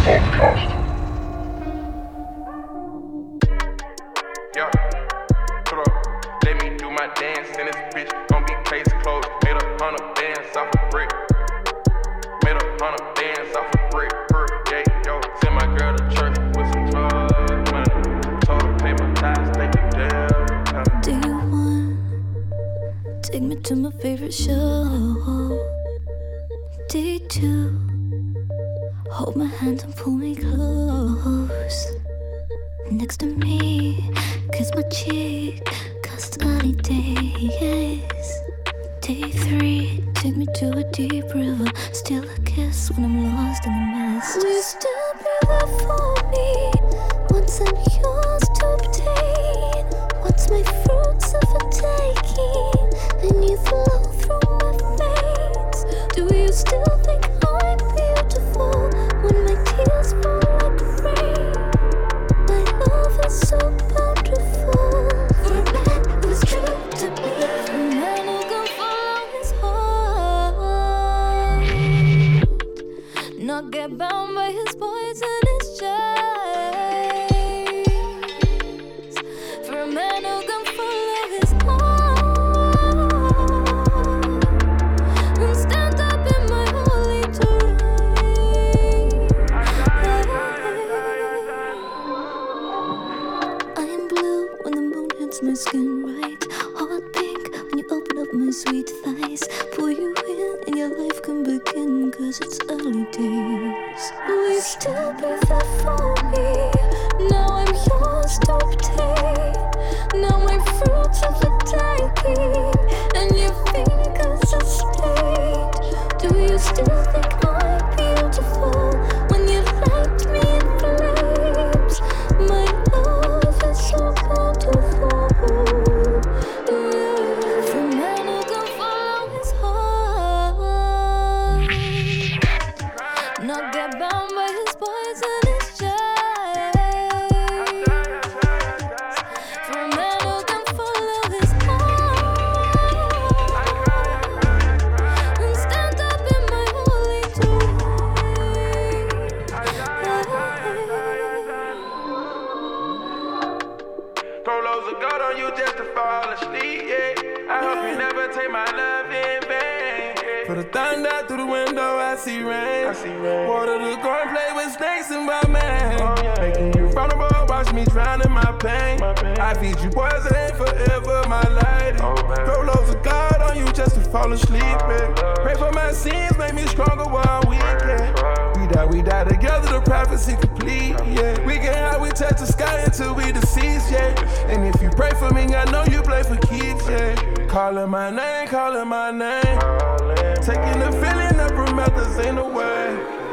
podcast. I feed you poison forever, my lady. Throw loads of God on you just to fall asleep. Pray for my sins, make me stronger while we can. We die, we die together, the prophecy complete. Yeah, we can high, we touch the sky until we deceased. Yeah, and if you pray for me, I know you play for keeps. Yeah, calling my name, calling my name, taking the feeling up from others ain't the way.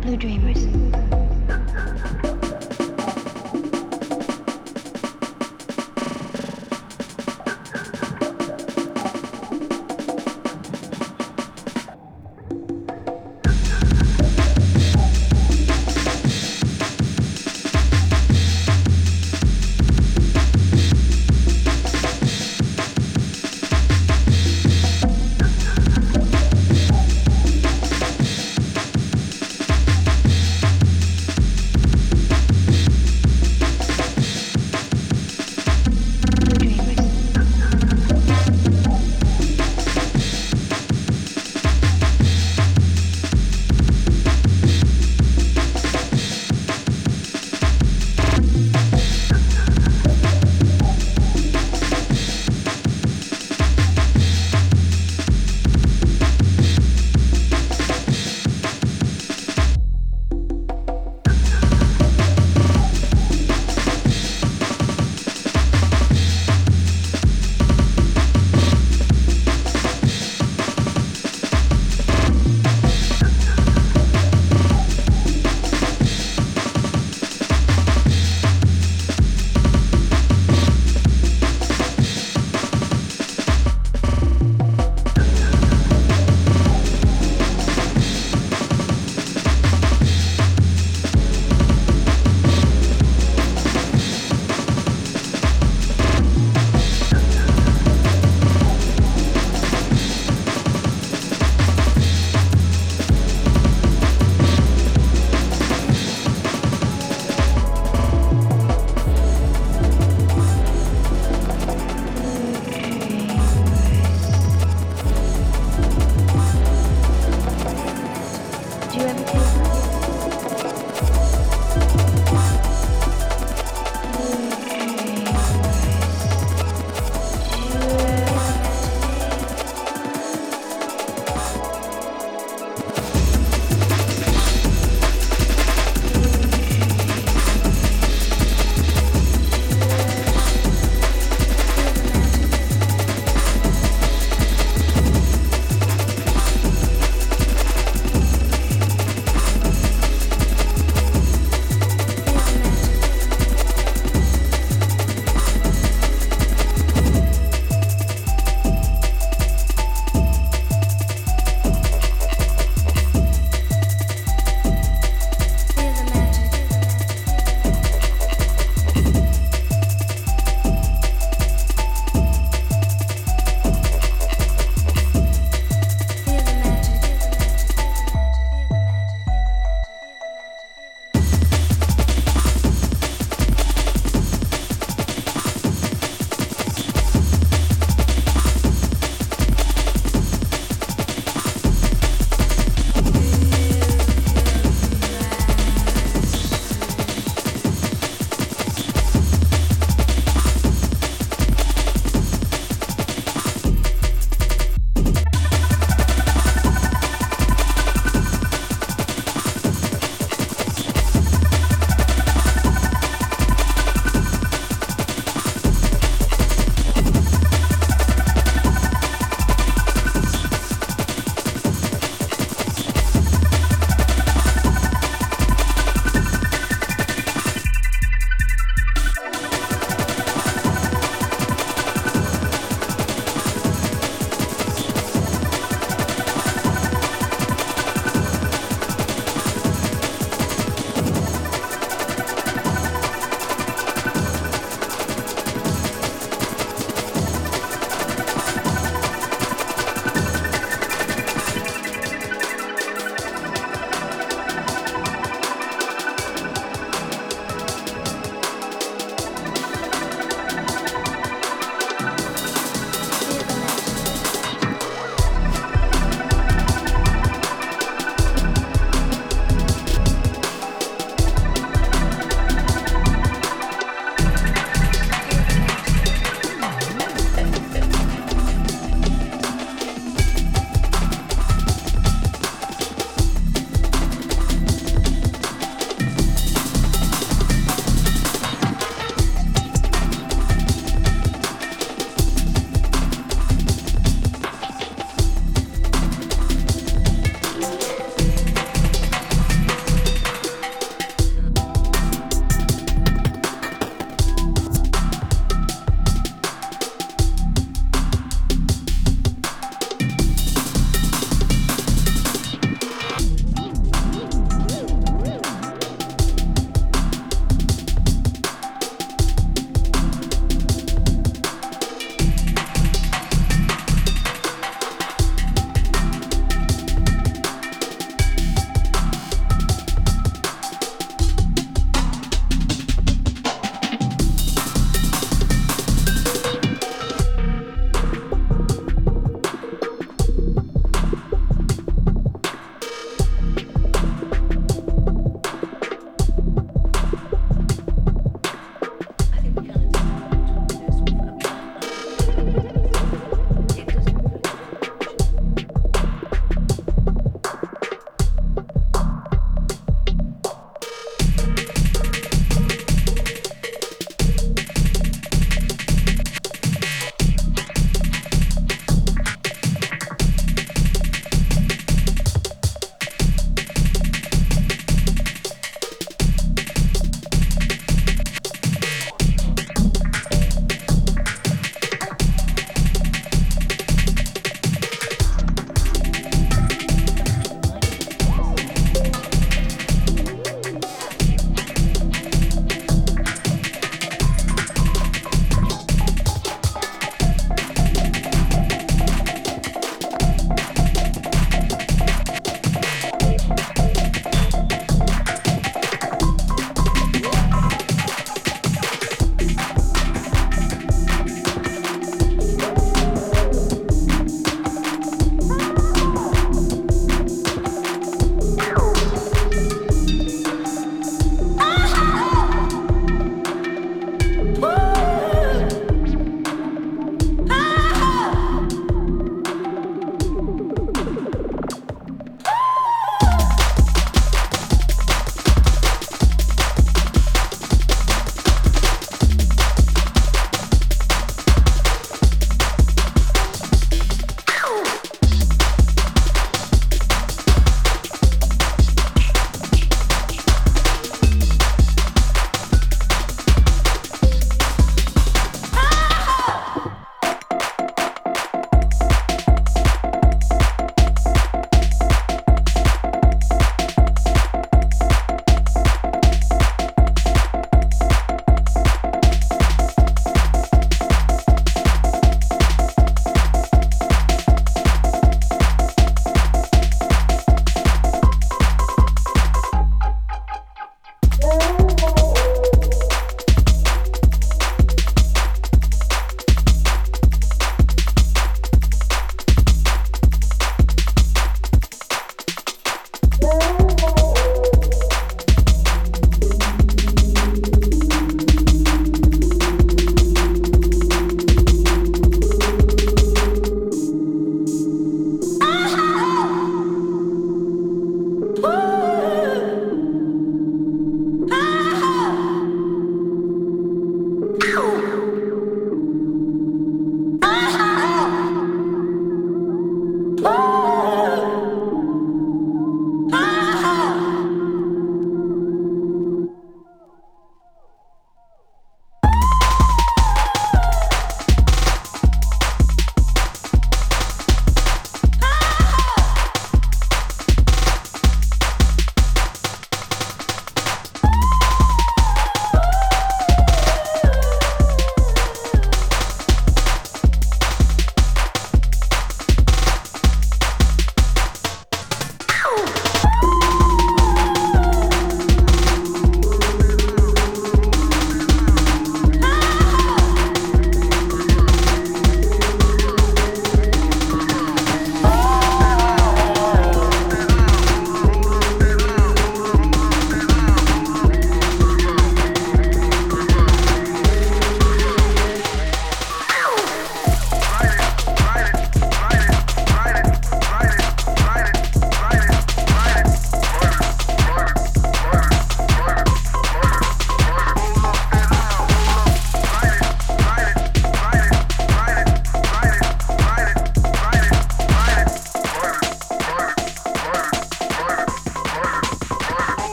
Blue Dreamers.